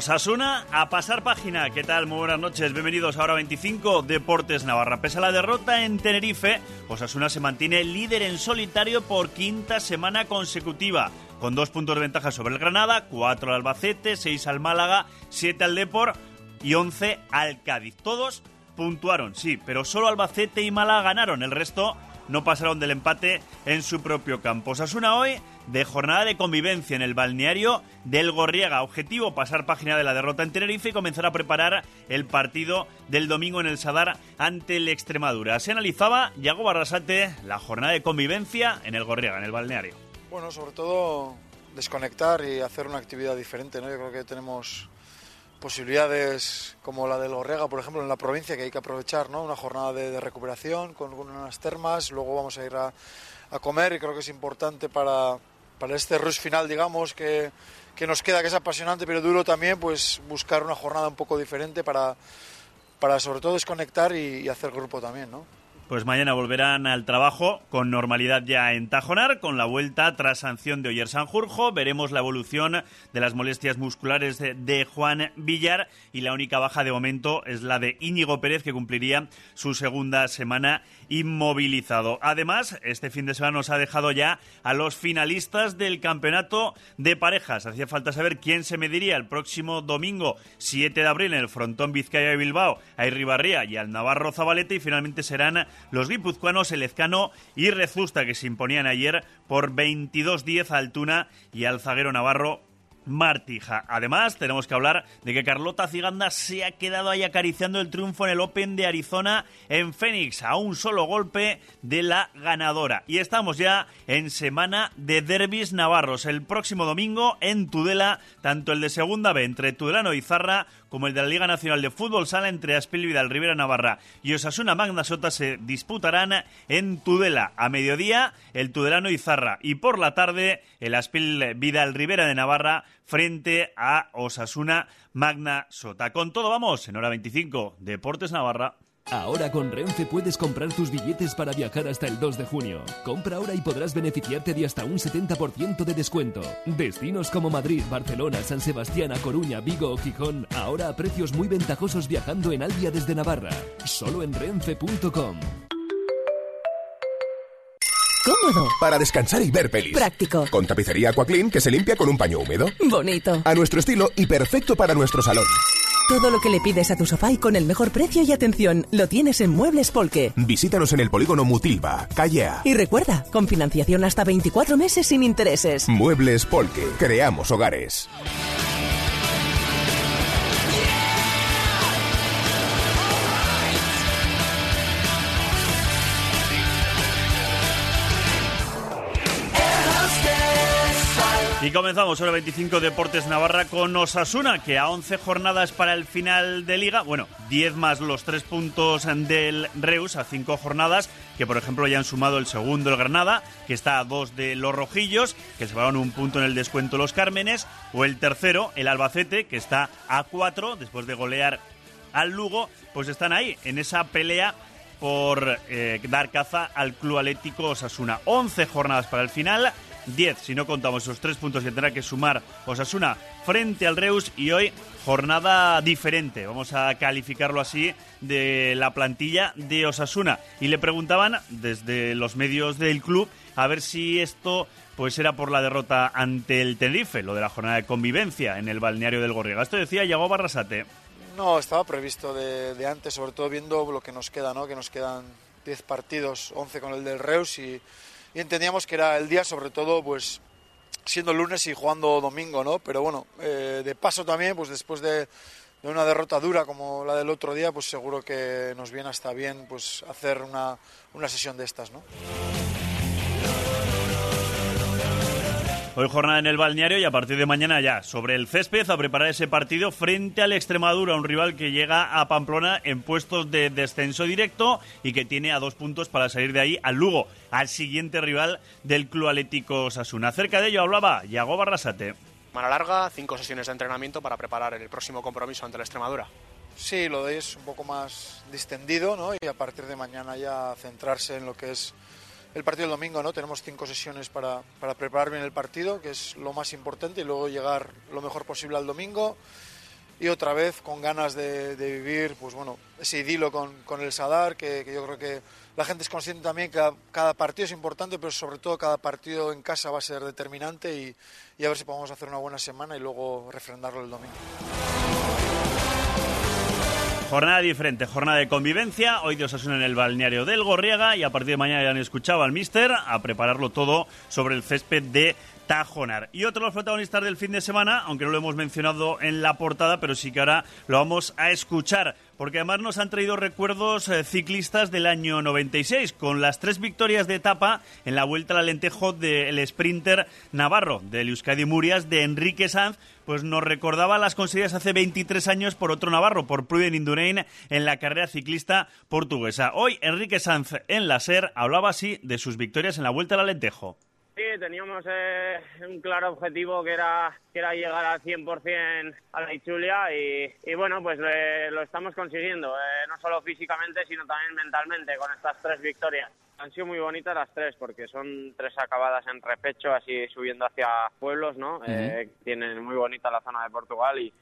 Osasuna a pasar página. ¿Qué tal? Muy buenas noches. Bienvenidos a Hora 25 Deportes Navarra. Pese a la derrota en Tenerife, Osasuna se mantiene líder en solitario por quinta semana consecutiva. Con dos puntos de ventaja sobre el Granada, cuatro al Albacete, seis al Málaga, siete al Depor y once al Cádiz. Todos puntuaron, sí, pero solo Albacete y Málaga ganaron. El resto no pasaron del empate en su propio campo. Osasuna hoy de jornada de convivencia en el balneario del Gorriega. Objetivo, pasar página de la derrota en Tenerife y comenzar a preparar el partido del domingo en el Sadar ante el Extremadura. Se analizaba, Yago Barrasate, la jornada de convivencia en el Gorriega, en el balneario. Bueno, sobre todo desconectar y hacer una actividad diferente, ¿no? Yo creo que tenemos posibilidades como la del Gorriega, por ejemplo, en la provincia, que hay que aprovechar, ¿no? Una jornada de, recuperación con, unas termas, luego vamos a ir a, a comer y creo que es importante para, para este rush final, digamos, que, que, nos queda, que es apasionante pero duro también, pues buscar una jornada un poco diferente para, para sobre todo desconectar y, y hacer grupo también, ¿no? Pues mañana volverán al trabajo con normalidad ya en Tajonar, con la vuelta tras sanción de Oyer Sanjurjo. Veremos la evolución de las molestias musculares de, Juan Villar y la única baja de momento es la de Íñigo Pérez, que cumpliría su segunda semana inmovilizado. Además, este fin de semana nos ha dejado ya a los finalistas del campeonato de parejas. Hacía falta saber quién se mediría el próximo domingo 7 de abril en el frontón Vizcaya de Bilbao a Irribarría y al Navarro Zabaleta y finalmente serán los guipuzcoanos, el Ezcano y Rezusta, que se imponían ayer por 22-10 a Altuna y al zaguero navarro Martija. Además, tenemos que hablar de que Carlota Ciganda se ha quedado ahí acariciando el triunfo en el Open de Arizona en Phoenix, a un solo golpe de la ganadora. Y estamos ya en semana de derbis navarros. El próximo domingo en Tudela, tanto el de Segunda B entre Tudelano y Zarra como el de la Liga Nacional de Fútbol Sala entre Aspil Vidal Rivera Navarra y Osasuna Magna Sota se disputarán en Tudela. A mediodía, el Tudelano y Zarra. Y por la tarde, el Aspil Vidal Rivera de Navarra frente a Osasuna Magna Sota. Con todo vamos, en hora 25, Deportes Navarra. Ahora con Renfe puedes comprar tus billetes para viajar hasta el 2 de junio. Compra ahora y podrás beneficiarte de hasta un 70% de descuento. Destinos como Madrid, Barcelona, San Sebastián, A Coruña, Vigo o Gijón, ahora a precios muy ventajosos viajando en Albia desde Navarra. Solo en renfe.com. Cómodo. Para descansar y ver pelis. Práctico. Con tapicería Aquaclean que se limpia con un paño húmedo. Bonito. A nuestro estilo y perfecto para nuestro salón. Todo lo que le pides a tu sofá y con el mejor precio y atención lo tienes en Muebles Polque. Visítanos en el polígono Mutilva, Calle A. Y recuerda, con financiación hasta 24 meses sin intereses. Muebles Polque. Creamos hogares. Y comenzamos hora 25 Deportes Navarra con Osasuna, que a 11 jornadas para el final de liga, bueno, 10 más los 3 puntos del Reus a 5 jornadas, que por ejemplo ya han sumado el segundo el Granada, que está a 2 de los Rojillos, que se van un punto en el descuento los Cármenes, o el tercero, el Albacete, que está a 4 después de golear al Lugo, pues están ahí en esa pelea por eh, dar caza al Club Atlético Osasuna. 11 jornadas para el final. 10 si no contamos esos tres puntos que tendrá que sumar Osasuna frente al Reus y hoy jornada diferente, vamos a calificarlo así, de la plantilla de Osasuna. Y le preguntaban desde los medios del club a ver si esto pues era por la derrota ante el Tenerife, lo de la jornada de convivencia en el balneario del Gorriega. Esto decía Yago Barrasate. No, estaba previsto de, de antes, sobre todo viendo lo que nos queda, ¿no? que nos quedan 10 partidos, 11 con el del Reus y y entendíamos que era el día, sobre todo, pues siendo lunes y jugando domingo, ¿no? Pero bueno, eh, de paso también, pues después de, de, una derrota dura como la del otro día, pues seguro que nos viene hasta bien pues hacer una, una sesión de estas, ¿no? Hoy jornada en el balneario y a partir de mañana ya sobre el césped a preparar ese partido frente al Extremadura, un rival que llega a Pamplona en puestos de descenso directo y que tiene a dos puntos para salir de ahí al Lugo, al siguiente rival del Club Atlético Sasuna. Acerca de ello hablaba Yago Barrasate. Mano larga, cinco sesiones de entrenamiento para preparar el próximo compromiso ante la Extremadura. Sí, lo de hoy es un poco más distendido, ¿no? Y a partir de mañana ya centrarse en lo que es el partido del domingo, ¿no? Tenemos cinco sesiones para, para preparar bien el partido, que es lo más importante, y luego llegar lo mejor posible al domingo y otra vez con ganas de, vivir pues bueno ese idilo con, con el Sadar que, yo creo que la gente es consciente también que cada, cada, partido es importante pero sobre todo cada partido en casa va a ser determinante y, y a ver si podemos hacer una buena semana y luego refrendarlo el domingo. Jornada diferente, jornada de convivencia. Hoy Dios Osasuna en el balneario del Gorriega y a partir de mañana ya han escuchado al mister a prepararlo todo sobre el césped de Tajonar. Y otro de los protagonistas del fin de semana, aunque no lo hemos mencionado en la portada, pero sí que ahora lo vamos a escuchar, porque además nos han traído recuerdos eh, ciclistas del año 96, con las tres victorias de etapa en la Vuelta al Alentejo del sprinter navarro, del Euskadi Murias, de Enrique Sanz, pues nos recordaba las conseguidas hace 23 años por otro navarro, por Pruden Indurain, en la carrera ciclista portuguesa. Hoy Enrique Sanz en la SER hablaba así de sus victorias en la Vuelta al Alentejo. Sí, teníamos eh, un claro objetivo que era, que era llegar al 100% a la Ichulia y, y bueno, pues eh, lo estamos consiguiendo, eh, no solo físicamente, sino también mentalmente con estas tres victorias. Han sido muy bonitas las tres porque son tres acabadas en repecho, así subiendo hacia pueblos, ¿no? Uh -huh. tienen muy bonita la zona de Portugal y,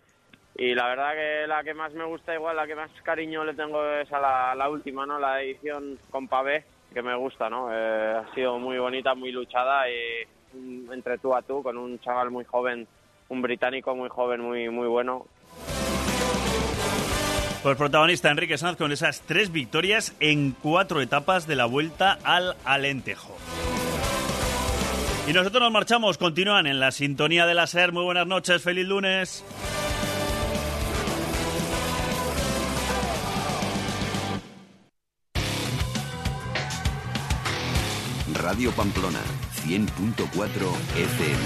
y la verdad que la que más me gusta, igual la que más cariño le tengo es a la, la última, ¿no? La edición con Pavé que me gusta, ¿no? Eh, ha sido muy bonita, muy luchada y entre tú a tú con un chaval muy joven, un británico muy joven, muy muy bueno. Pues protagonista Enrique Sanz con esas tres victorias en cuatro etapas de la vuelta al Alentejo. Y nosotros nos marchamos, continúan en la sintonía de la SER. Muy buenas noches, feliz lunes. Radio Pamplona, 100.4 FM.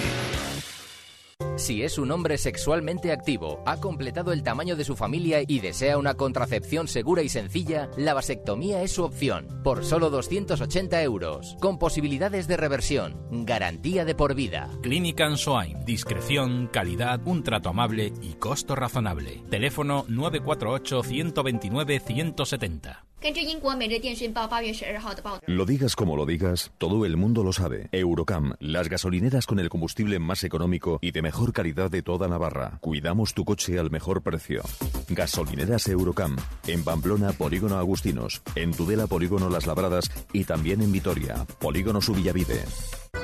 Si es un hombre sexualmente activo, ha completado el tamaño de su familia y desea una contracepción segura y sencilla, la vasectomía es su opción, por solo 280 euros, con posibilidades de reversión, garantía de por vida. Clínica Ansoain, discreción, calidad, un trato amable y costo razonable. Teléfono 948-129-170. Lo digas como lo digas, todo el mundo lo sabe. Eurocam, las gasolineras con el combustible más económico y de mejor calidad de toda Navarra. Cuidamos tu coche al mejor precio. Gasolineras Eurocam, en Pamplona, Polígono Agustinos, en Tudela, Polígono Las Labradas y también en Vitoria, Polígono Subillavide.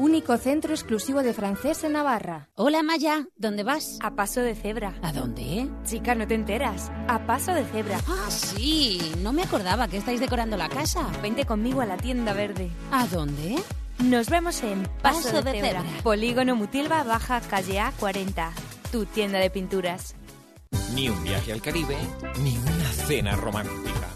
Único centro exclusivo de francés en Navarra. Hola Maya, ¿dónde vas? A Paso de Cebra. ¿A dónde? Chica, no te enteras. A Paso de Cebra. Ah, sí. No me acordaba que estáis decorando la casa. Vente conmigo a la tienda verde. ¿A dónde? Nos vemos en Paso, Paso de, de Cebra. Cebra. Polígono Mutilva Baja, calle A40. Tu tienda de pinturas. Ni un viaje al Caribe, ni una cena romántica.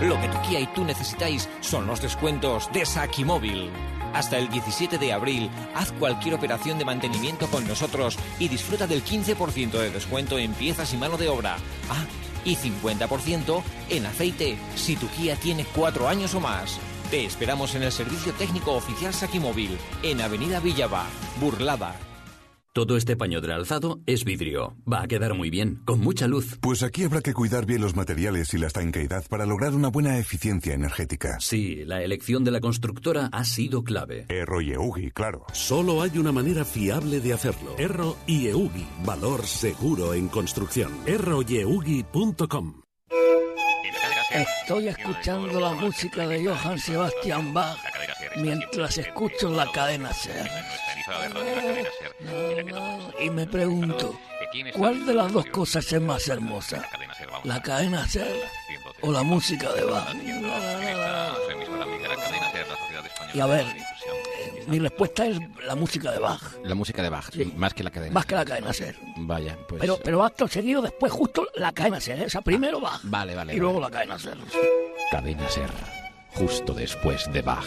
Lo que tu Kia y tú necesitáis son los descuentos de Sakimóvil. Hasta el 17 de abril, haz cualquier operación de mantenimiento con nosotros y disfruta del 15% de descuento en piezas y mano de obra. Ah, y 50% en aceite si tu Kia tiene 4 años o más. Te esperamos en el servicio técnico oficial Sakimóvil, en Avenida Villaba, Burlada. Todo este paño del alzado es vidrio. Va a quedar muy bien, con mucha luz. Pues aquí habrá que cuidar bien los materiales y la estanqueidad para lograr una buena eficiencia energética. Sí, la elección de la constructora ha sido clave. Erro y Eugi, claro. Solo hay una manera fiable de hacerlo. Erro y Eugi. Valor seguro en construcción. erroyeugi.com Estoy escuchando la música de Johann Sebastian Bach mientras escucho la cadena SER. Y me pregunto, ¿cuál de las dos cosas es más hermosa? ¿La cadena SER o la música de Bach? Y a ver, mi respuesta es la música de Bach. La música de Bach, Sí. más que la cadena. Más que la cadena SER. Vaya, pues. Pero, pero acto seguido, después justo la cadena SER. ¿eh? O sea, primero Bach Vale, vale. y vale. luego la cadena SER. Cadena Ser, justo después de Bach.